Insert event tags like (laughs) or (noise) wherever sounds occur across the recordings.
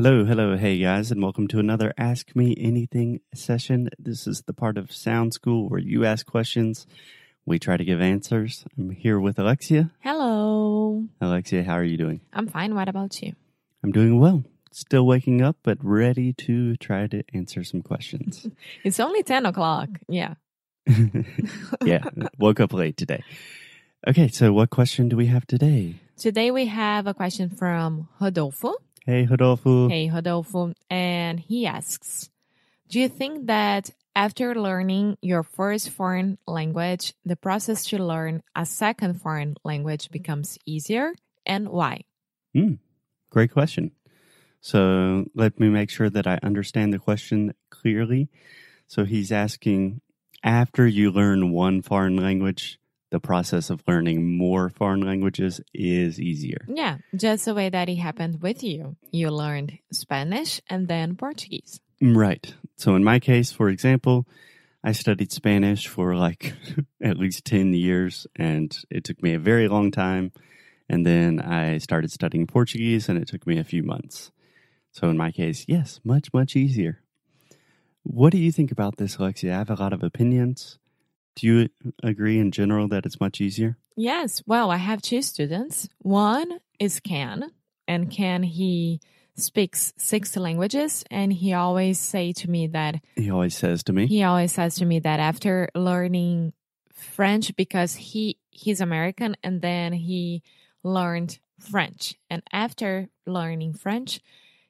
Hello, hello, hey guys, and welcome to another Ask Me Anything session. This is the part of Sound School where you ask questions, we try to give answers. I'm here with Alexia. Hello. Alexia, how are you doing? I'm fine. What about you? I'm doing well. Still waking up, but ready to try to answer some questions. (laughs) It's only 10 o'clock. Yeah. (laughs) yeah, woke up late today. Okay, so what question do we have today? Today we have a question from Rodolfo. Hey, Rodolfo. Hey, Rodolfo. And he asks Do you think that after learning your first foreign language, the process to learn a second foreign language becomes easier? And why? Hmm, great question. So let me make sure that I understand the question clearly. So he's asking after you learn one foreign language, the process of learning more foreign languages is easier. Yeah, just the way that it happened with you. You learned Spanish and then Portuguese. Mm, right. So in my case, for example, I studied Spanish for like (laughs) at least 10 years and it took me a very long time. And then I started studying Portuguese and it took me a few months. So in my case, yes, much, much easier. What do you think about this, Alexia? I have a lot of opinions. Do you agree in general that it's much easier? Yes. Well, I have two students. One is Ken, and Ken he speaks six languages, and he always say to me that He always says to me, he always says to me that after learning French because he he's American, and then he learned French, and after learning French,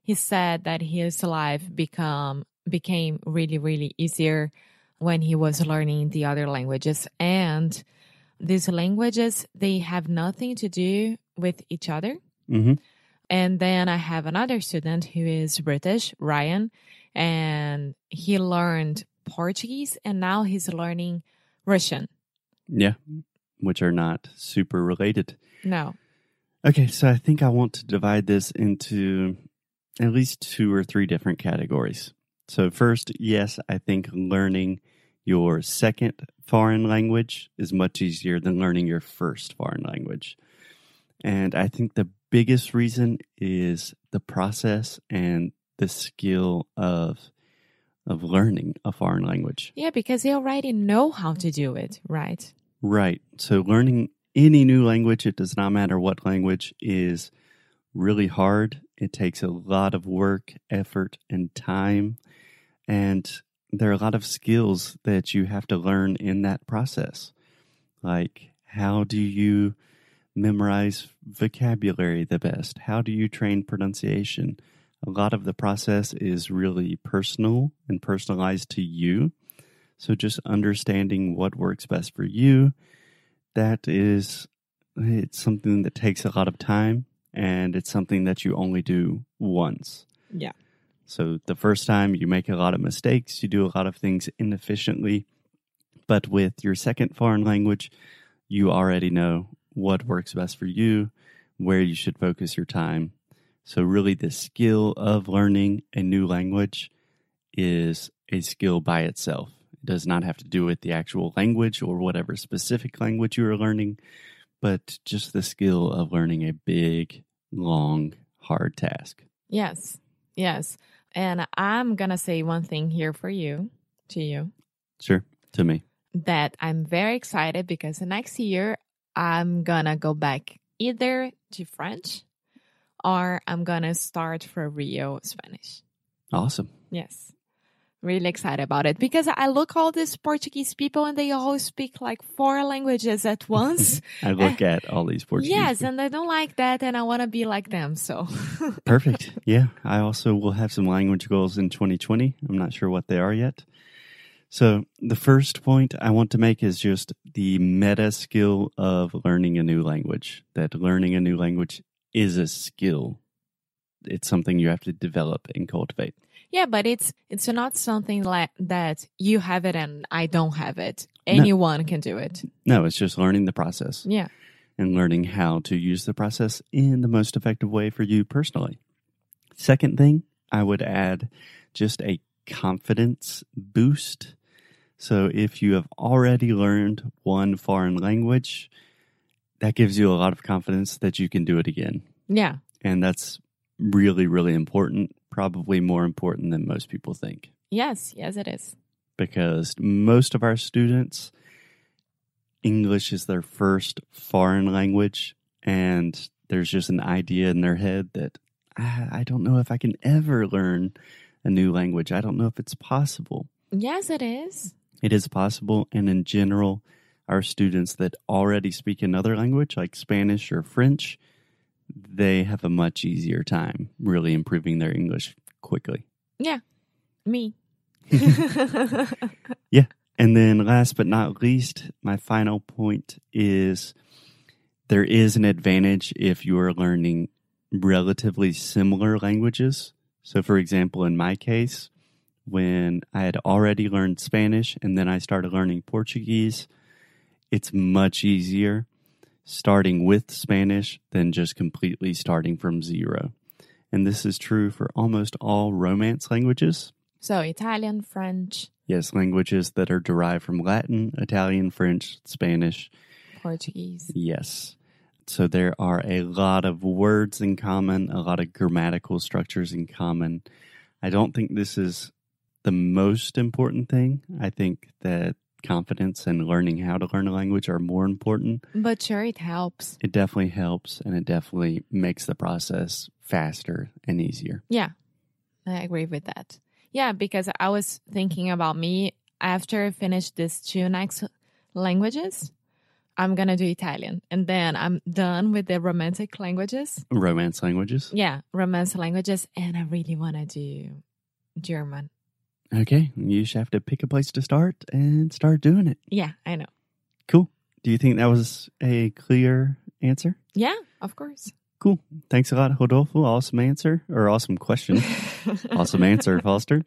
he said that his life become became really really easier when he was learning the other languages. And these languages they have nothing to do with each other. Hmm and then i have another student who is british ryan and he learned portuguese and now he's learning russian. Yeah, which are not super related. no. Okay, so I think I want to divide this into at least two or three different categories. So, first, yes, I think learning your second foreign language is much easier than learning your first foreign language. And I think the biggest reason is the process and the skill of of learning a foreign language. yeah because they already know how to do it right Right. So learning any new language, it does not matter what language, is really hard. It takes a lot of work, effort, and time. And there are a lot of skills that you have to learn in that process. Like, how do you memorize vocabulary the best? How do you train pronunciation? A lot of the process is really personal and personalized to you. So just understanding what works best for you, that is it's something that takes a lot of time and it's something that you only do once. Yeah. So the first time you make a lot of mistakes, you do a lot of things inefficiently. But with your second foreign language, you already know what works best for you, where you should focus your time. So really the skill of learning a new language is a skill by itself. It does not have to do with the actual language or whatever specific language you are learning, but just the skill of learning a big, long, hard task. yes yes and i'm gonna say one thing here for you to you Sure, to me. that I'm very excited because the next year I'm gonna go back either to French or I'm gonna start for Rio Spanish. Awesome. Yes. Really excited about it because I look all these Portuguese people and they all speak like four languages at (laughs) once. I look at all these Portuguese. yes, people. and I don't like that and I want to be like them. So, (laughs) Perfect. Yeah. I also will have some language goals in 2020. I'm not sure what they are yet. So, the first point I want to make is just the meta skill of learning a new language. That learning a new language is a skill. It's something you have to develop and cultivate. Yeah, but it's it's not something like that you have it and I don't have it. Anyone can do it. No, it's just learning the process Yeah. and learning how to use the process in the most effective way for you personally. Second thing, I would add just a confidence boost. So if you have already learned one foreign language, that gives you a lot of confidence that you can do it again. Yeah. And that's really, really important, probably more important than most people think. Yes, yes, it is. Because most of our students, English is their first foreign language, and there's just an idea in their head that "Ah, I don't know if I can ever learn a new language. I don't know if it's possible. Yes, it is. It is possible, and in general, our students that already speak another language like Spanish or French, they have a much easier time really improving their English quickly. Yeah, me. (laughs) Yeah. And then, last but not least, my final point is there is an advantage if you are learning relatively similar languages. So, for example, in my case, when I had already learned Spanish and then I started learning Portuguese, it's much easier starting with Spanish than just completely starting from zero. And this is true for almost all Romance languages. so Italian, French, Yes, languages that are derived from Latin, Italian, French, Spanish. Portuguese. Yes. So there are a lot of words in common, a lot of grammatical structures in common. I don't think this is the most important thing. I think that confidence and learning how to learn a language are more important. But sure, it helps. It definitely helps and it definitely makes the process faster and easier. Yeah, I agree with that. Yeah, because I was thinking about me after I finish these two next languages, I'm gonna do Italian, and then I'm done with the romantic languages. Romance languages. Yeah, romance languages, and I really want to do German. Okay, you just have to pick a place to start and start doing it. Yeah, I know. Cool. Do you think that was a clear answer? Yeah, of course. Cool. Thanks a lot, Rodolfo. Awesome answer or awesome question. (laughs) awesome answer, Foster.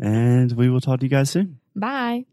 And we will talk to you guys soon. Bye.